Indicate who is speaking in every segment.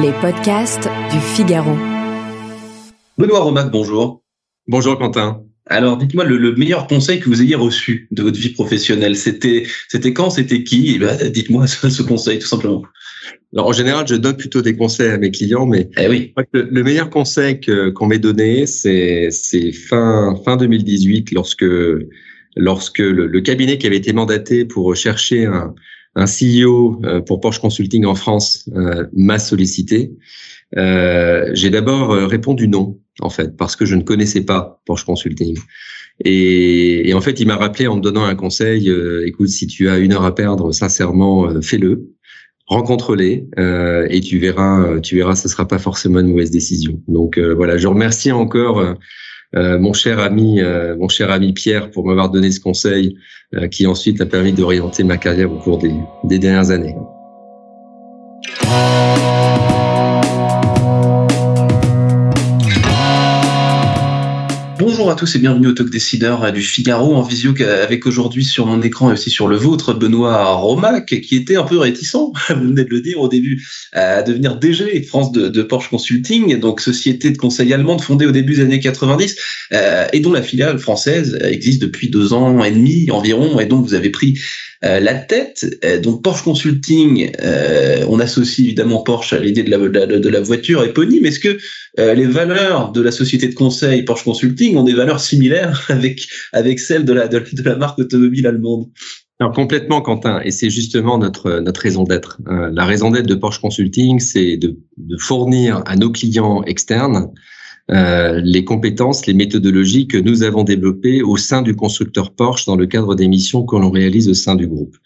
Speaker 1: Les podcasts du Figaro.
Speaker 2: Benoît Romac, bonjour.
Speaker 3: Bonjour Quentin.
Speaker 2: Alors, dites-moi le, meilleur conseil que vous ayez reçu de votre vie professionnelle. C'était, c'était quand, c'était qui? Eh ben, Dites-moi ce, conseil, tout simplement.
Speaker 3: Alors, en général, je donne plutôt des conseils à mes clients, mais
Speaker 2: eh oui.
Speaker 3: le, meilleur conseil qu'on m'ait donné, c'est, c'est fin fin 2018, lorsque lorsque le, cabinet qui avait été mandaté pour chercher un, un CEO euh, pour Porsche Consulting en France euh, m'a sollicité. Euh, j'ai d'abord répondu non, en fait, parce que je ne connaissais pas Porsche Consulting. Et, et en fait, il m'a rappelé en me donnant un conseil, écoute, si tu as une heure à perdre, sincèrement, fais-le rencontre-les euh, et tu verras, tu verras, ce sera pas forcément une mauvaise décision. Donc voilà, je remercie encore euh, mon cher ami, euh, mon cher ami Pierre, pour m'avoir donné ce conseil, euh, qui ensuite a permis d'orienter ma carrière au cours des, des dernières années.
Speaker 2: Bonjour à tous et bienvenue au Talk Décideur du Figaro en visio avec aujourd'hui sur mon écran et aussi sur le vôtre Benoît Romac qui était un peu réticent, vous venez de le dire au début, à devenir DG France de, Porsche Consulting, donc société de conseil allemande fondée au début des années 90 euh, et dont la filiale française existe depuis deux ans et demi environ et dont vous avez pris euh, la tête. Euh, donc Porsche Consulting, euh, on associe évidemment Porsche à l'idée de la, de, la voiture éponyme. Est-ce que les valeurs de la société de conseil Porsche Consulting ont des valeurs similaires avec avec celles de la de, la marque automobile allemande?
Speaker 3: Alors, complètement, Quentin, et c'est justement notre notre raison d'être. la raison d'être de Porsche Consulting, c'est de, de, fournir à nos clients externes euh, les compétences, les méthodologies que nous avons développées au sein du constructeur Porsche dans le cadre des missions que l'on réalise au sein du groupe.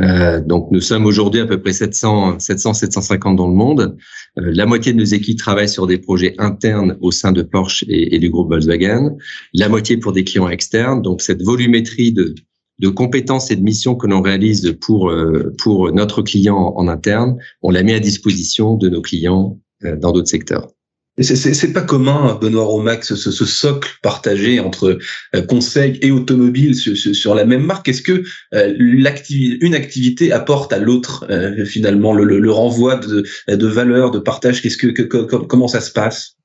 Speaker 3: Euh, donc nous sommes aujourd'hui à peu près 700, 700, 750 dans le monde. Euh, la moitié de nos équipes travaillent sur des projets internes au sein de Porsche et, du groupe Volkswagen. La moitié pour des clients externes. Donc cette volumétrie de de compétences et de missions que l'on réalise pour pour notre client en interne, on la met à disposition de nos clients dans d'autres secteurs.
Speaker 2: C'est pas commun, Benoît Romax, ce, ce, socle partagé entre euh, conseil et automobile sur, sur, la même marque. Est-ce que euh, une activité apporte à l'autre euh, finalement le, le, renvoi de, de valeurs, de partage? Qu'est-ce que, que, comment ça se passe?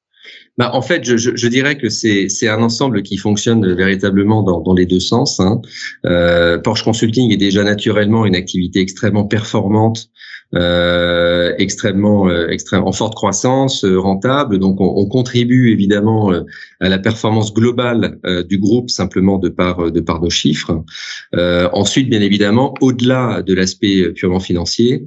Speaker 3: Bah, en fait, je, je, je dirais que c'est un ensemble qui fonctionne véritablement dans, dans les deux sens. Hein. Euh, Porsche Consulting est déjà naturellement une activité extrêmement performante, euh, extrêmement, euh, extrêmement en forte croissance, euh, rentable. Donc, on, on contribue évidemment euh, à la performance globale du groupe simplement de par de par nos chiffres. ensuite, bien évidemment, au-delà de l'aspect purement financier.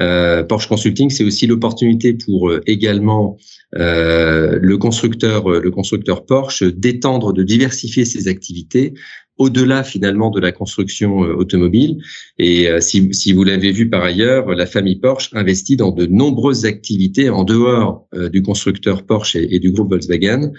Speaker 3: Euh, Porsche Consulting, c'est aussi l'opportunité pour euh, également euh, le constructeur, le constructeur Porsche d'étendre, de diversifier ses activités au-delà finalement de la construction automobile. Et si, si, vous l'avez vu par ailleurs, la famille Porsche investit dans de nombreuses activités en dehors du constructeur Porsche et, et, du groupe Volkswagen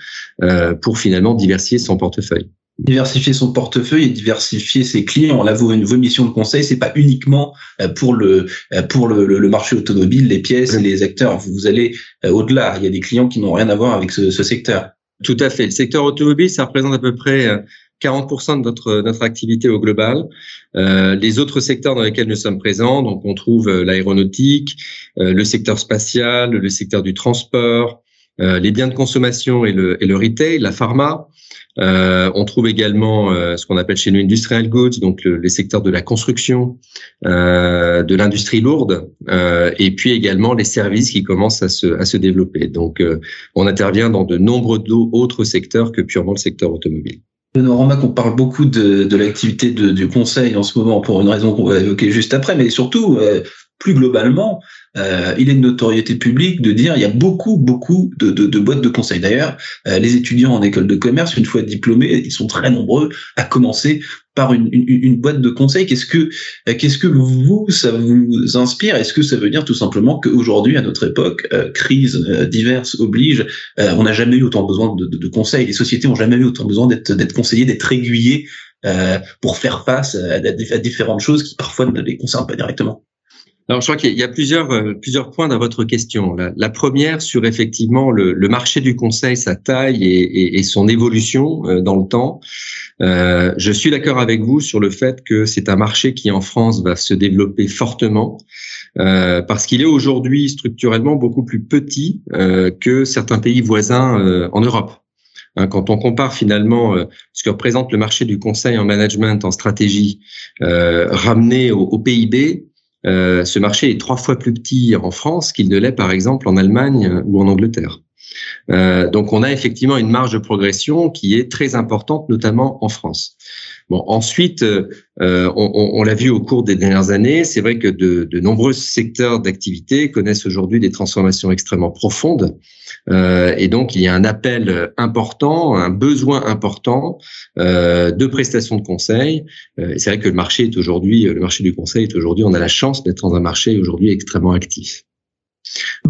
Speaker 3: pour finalement diversifier son portefeuille
Speaker 2: diversifier son portefeuille et diversifier ses clients. Là, vos, vos missions de conseil, c'est pas uniquement euh, pour le euh, pour le, le, marché automobile, les pièces, les acteurs. Vous, allez euh, au-delà. Il y a des clients qui n'ont rien à voir avec ce, ce, secteur.
Speaker 3: Tout à fait. Le secteur automobile, ça représente à peu près 40% de notre notre activité au global. Euh, les autres secteurs dans lesquels nous sommes présents, donc on trouve l'aéronautique, le secteur spatial, le secteur du transport, les biens de consommation et le, et le retail, la pharma. Euh, on trouve également euh, ce qu'on appelle chez nous industrial goods, donc les secteurs de la construction, euh, de l'industrie lourde, et puis également les services qui commencent à se, à se développer. Donc, on intervient dans de nombreux autres secteurs que purement le secteur automobile.
Speaker 2: Remarque, on parle beaucoup de, de l'activité du conseil en ce moment pour une raison qu'on va évoquer juste après, mais surtout, plus globalement, euh, il est de notoriété publique de dire il y a beaucoup, beaucoup de, de, de boîtes de conseil. D'ailleurs, euh, les étudiants en école de commerce, une fois diplômés, ils sont très nombreux à commencer par une, une, une boîte de conseil. Qu'est-ce que, euh, qu'est-ce que vous, ça vous inspire? Est-ce que ça veut dire tout simplement qu'aujourd'hui, à notre époque, euh, crise diverses oblige, on n'a jamais eu autant besoin de, de, conseils. Les sociétés ont jamais eu autant besoin d'être, d'être conseillées, d'être aiguillées pour faire face à, à différentes choses qui parfois ne les concernent pas directement.
Speaker 3: Alors, je crois qu'il y a plusieurs euh, plusieurs points dans votre question. La, première sur effectivement le, marché du conseil, sa taille et, son évolution euh, dans le temps. Euh, je suis d'accord avec vous sur le fait que c'est un marché qui en France va se développer fortement parce qu'il est aujourd'hui structurellement beaucoup plus petit que certains pays voisins en Europe. Hein, quand on compare finalement ce que représente le marché du conseil en management, en stratégie, ramené au, PIB, ce marché est trois fois plus petit en France qu'il ne l'est par exemple en Allemagne ou en Angleterre. Euh, donc on a effectivement une marge de progression qui est très importante, notamment en France. Bon, ensuite, euh, on, on, l'a vu au cours des dernières années, c'est vrai que de, de nombreux secteurs d'activité connaissent aujourd'hui des transformations extrêmement profondes. Euh, et donc, il y a un appel important, un besoin important euh, de prestations de conseil. Euh, c'est vrai que le marché est aujourd'hui, le marché du conseil est aujourd'hui, on a la chance d'être dans un marché aujourd'hui extrêmement actif.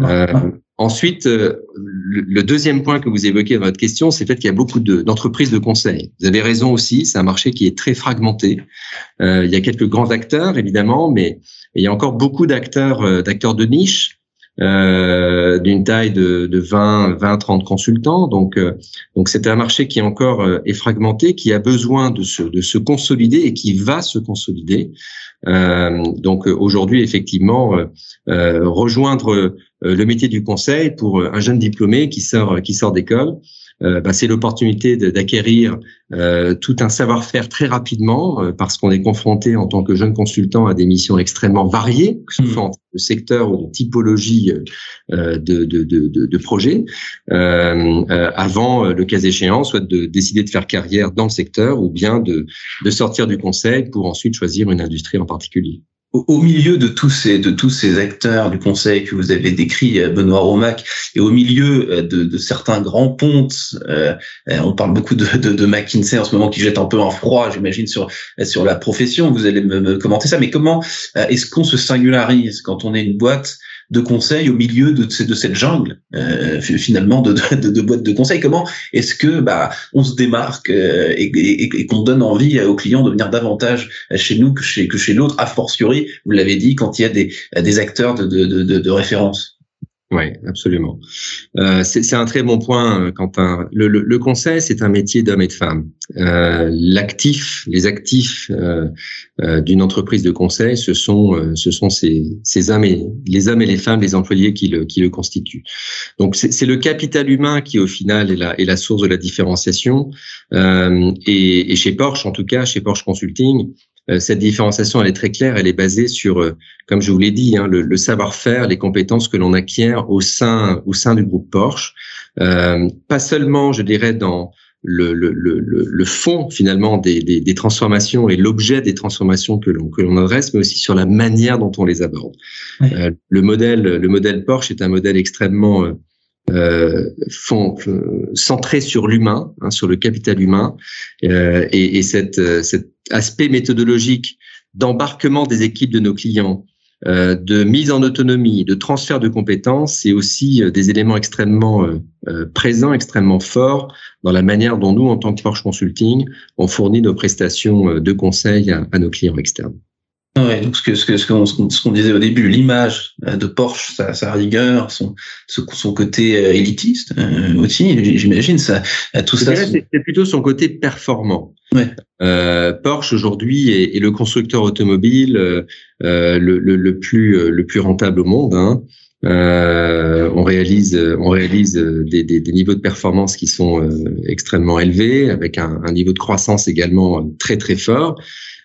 Speaker 3: Euh, ensuite, le, deuxième point que vous évoquez dans votre question, c'est le fait qu'il y a beaucoup d'entreprises de, conseil. Vous avez raison aussi, c'est un marché qui est très fragmenté. Euh, il y a quelques grands acteurs, évidemment, mais il y a encore beaucoup d'acteurs d'acteurs de niche euh, d'une taille de, de 20, 20, 30 consultants. Donc, euh, donc c'est un marché qui encore euh, est fragmenté, qui a besoin de se, de se consolider et qui va se consolider. Euh, donc aujourd'hui, effectivement, rejoindre le métier du conseil pour un jeune diplômé qui sort qui sort d'école, euh, bah, c'est l'opportunité d'acquérir euh, tout un savoir-faire très rapidement euh, parce qu'on est confronté en tant que jeune consultant à des missions extrêmement variées, que ce soit en de secteur ou de typologie de, de, de, de, projets, avant le cas échéant, soit de décider de faire carrière dans le secteur ou bien de, de sortir du conseil pour ensuite choisir une industrie en particulier
Speaker 2: au, milieu de tous ces de tous ces acteurs du conseil que vous avez décrit, euh, Benoît Romac, et au milieu euh, de, de certains grands pontes, euh, on parle beaucoup de, de, McKinsey en ce moment qui jette un peu un froid, j'imagine sur sur la profession. Vous allez me commenter ça, mais comment est-ce qu'on se singularise quand on est une boîte de conseil au milieu de, de cette jungle euh, finalement de, de, boîtes de conseil Comment est-ce que bah on se démarque euh, et, et, qu'on donne envie aux clients de venir davantage chez nous que chez que chez l'autre, a fortiori, vous l'avez dit, quand il y a des, des acteurs de, de, de référence
Speaker 3: oui, absolument. Euh, c'est un très bon point, euh, Quentin. Le, le, le conseil, c'est un métier d'homme et de femme. Euh, L'actif, les actifs euh, euh, d'une entreprise de conseil, ce sont, euh, ce sont ces, ces hommes et les hommes et les femmes, les employés qui le, qui le constituent. Donc c'est le capital humain qui, au final, est la, est la source de la différenciation. Et, et, chez Porsche, en tout cas, chez Porsche Consulting, cette différenciation, elle est très claire. Elle est basée sur, euh, comme je vous l'ai dit, hein, le, savoir-faire, les compétences que l'on acquiert au sein au sein du groupe Porsche. Euh, pas seulement, je dirais, dans le, le, le, le fond finalement des, des, des transformations et l'objet des transformations que l'on que l'on adresse, mais aussi sur la manière dont on les aborde. Euh, le modèle le modèle Porsche est un modèle extrêmement euh, font, centré sur l'humain, hein, sur le capital humain, euh, et, et cette, cette aspect méthodologique d'embarquement des équipes de nos clients, euh, de mise en autonomie, de transfert de compétences, c'est aussi euh, des éléments extrêmement euh, présents, extrêmement forts dans la manière dont nous, en tant que Porsche Consulting, on fournit nos prestations de conseil à nos clients externes.
Speaker 2: Ouais, donc ce que ce que ce qu'on disait au début, l'image euh, de Porsche, sa, sa rigueur, son son côté euh, élitiste euh, aussi, j'imagine ça, tout ça.
Speaker 3: C'est plutôt son côté performant.
Speaker 2: Ouais.
Speaker 3: Euh, Porsche aujourd'hui est, est, le constructeur automobile euh, le, le, le, plus le plus rentable au monde. Hein. Euh, on réalise, on réalise des, des, des, niveaux de performance qui sont extrêmement élevés, avec un, un, niveau de croissance également très très fort.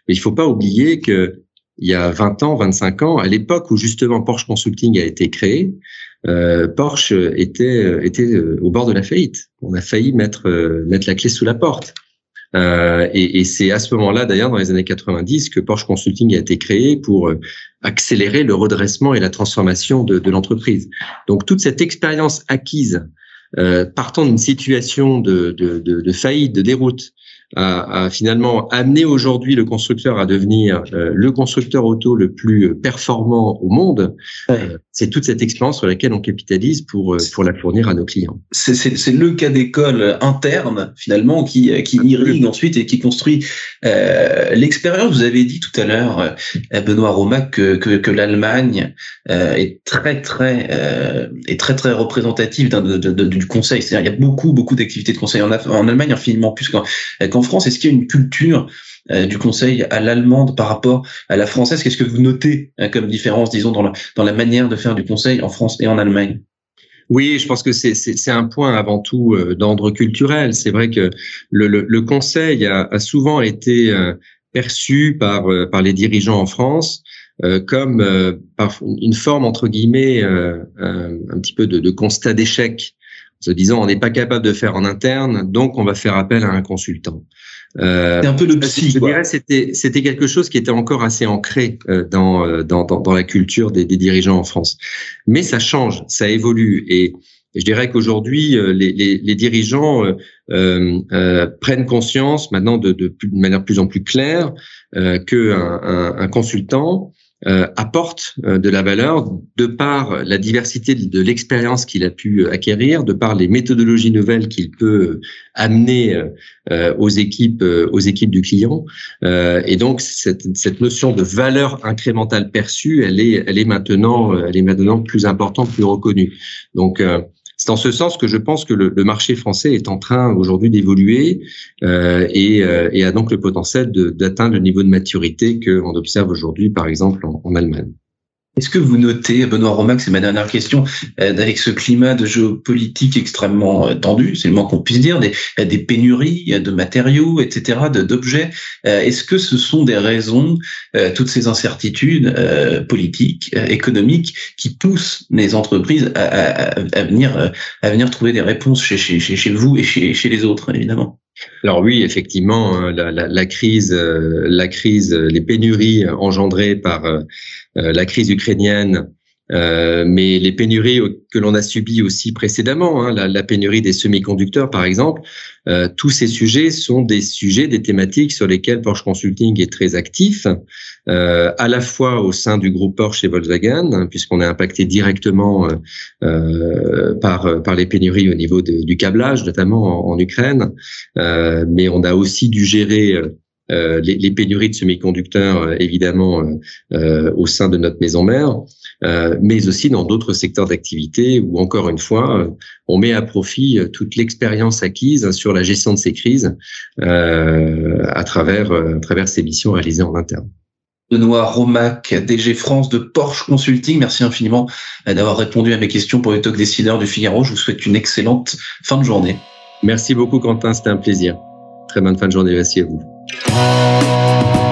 Speaker 3: Mais il faut pas oublier que il y a 20 ans, 25 ans, à l'époque où justement Porsche Consulting a été créé, euh, Porsche était était euh, au bord de la faillite. On a failli mettre euh, mettre la clé sous la porte. Euh, et, et c'est à ce moment-là, d'ailleurs, dans les années 90, que Porsche Consulting a été créé pour euh, accélérer le redressement et la transformation de, de l'entreprise. Donc toute cette expérience acquise, partant d'une situation de, de, de, faillite, de déroute, a, finalement amené aujourd'hui le constructeur à devenir euh, le constructeur auto le plus performant au monde, euh, c'est toute cette expérience sur laquelle on capitalise pour pour la fournir à nos clients.
Speaker 2: C'est le cas d'école interne finalement qui qui irrigue ensuite et qui construit l'expérience. Vous avez dit tout à l'heure, Benoît Romac, que que, que l'Allemagne est très très est très très représentative du conseil. C'est-à-dire il y a beaucoup beaucoup d'activités de conseil en, en Allemagne infiniment plus qu'en France. Est-ce qu'il y a une culture euh, du conseil à l'allemande par rapport à la française? Qu'est-ce que vous notez hein, comme différence, disons, dans la, manière de faire du conseil en France et en Allemagne?
Speaker 3: Oui, je pense que c'est un point avant tout euh, d'ordre culturel. C'est vrai que le, conseil a, souvent été euh, perçu par, les dirigeants en France comme une forme entre guillemets un petit peu de constat d'échec se disant on n'est pas capable de faire en interne, donc on va faire appel à un consultant.
Speaker 2: Euh, c'est un peu le psy.
Speaker 3: Je dirais c'était c'était quelque chose qui était encore assez ancré euh, dans, euh, dans, dans dans la culture des, des, dirigeants en France. Mais ça change, ça évolue et je dirais qu'aujourd'hui, euh, les, les, les, dirigeants euh, prennent conscience maintenant de, de, de, manière plus en plus claire euh, qu'un un, un, consultant euh, apporte euh, de la valeur de par la diversité de l'expérience qu'il a pu acquérir, de par les méthodologies nouvelles qu'il peut amener euh, aux équipes aux équipes du client. et donc cette, cette notion de valeur incrémentale perçue, elle est elle est maintenant elle est maintenant plus importante, plus reconnue. Donc c'est en ce sens que je pense que le, marché français est en train aujourd'hui d'évoluer euh, et, euh, a donc le potentiel d'atteindre le niveau de maturité qu'on observe aujourd'hui, par exemple, en Allemagne.
Speaker 2: Est-ce que vous notez, Benoît Romac, c'est ma dernière question, euh, avec ce climat de géopolitique extrêmement euh, tendu, c'est le moins qu'on puisse dire, des, des pénuries de matériaux, etc., d'objets, euh, est-ce que ce sont des raisons, toutes ces incertitudes politiques, économiques, qui poussent les entreprises à, à, à, venir, à venir trouver des réponses chez, chez, chez vous et chez, chez les autres, évidemment?
Speaker 3: Alors oui, effectivement, la, la, la, crise, la crise, les pénuries engendrées par la crise ukrainienne euh, mais les pénuries que l'on a subies aussi précédemment, hein, la, pénurie des semi-conducteurs par exemple, euh, tous ces sujets sont des sujets, des thématiques sur lesquelles Porsche Consulting est très actif, euh, à la fois au sein du groupe Porsche et Volkswagen, hein, puisqu'on est impacté directement par par les pénuries au niveau du câblage, notamment en, en Ukraine, mais on a aussi dû gérer euh, les, les, pénuries de semi-conducteurs, euh, évidemment, euh, au sein de notre maison mère, mais aussi dans d'autres secteurs d'activité où, encore une fois, on met à profit toute l'expérience acquise sur la gestion de ces crises à travers, à travers ces missions réalisées en interne.
Speaker 2: Benoît Romac, DG France de Porsche Consulting. Merci infiniment d'avoir répondu à mes questions pour le talk décideur du Figaro. Je vous souhaite une excellente fin de journée.
Speaker 3: Merci beaucoup, Quentin. C'était un plaisir. Très bonne fin de journée. Merci à vous. Oh,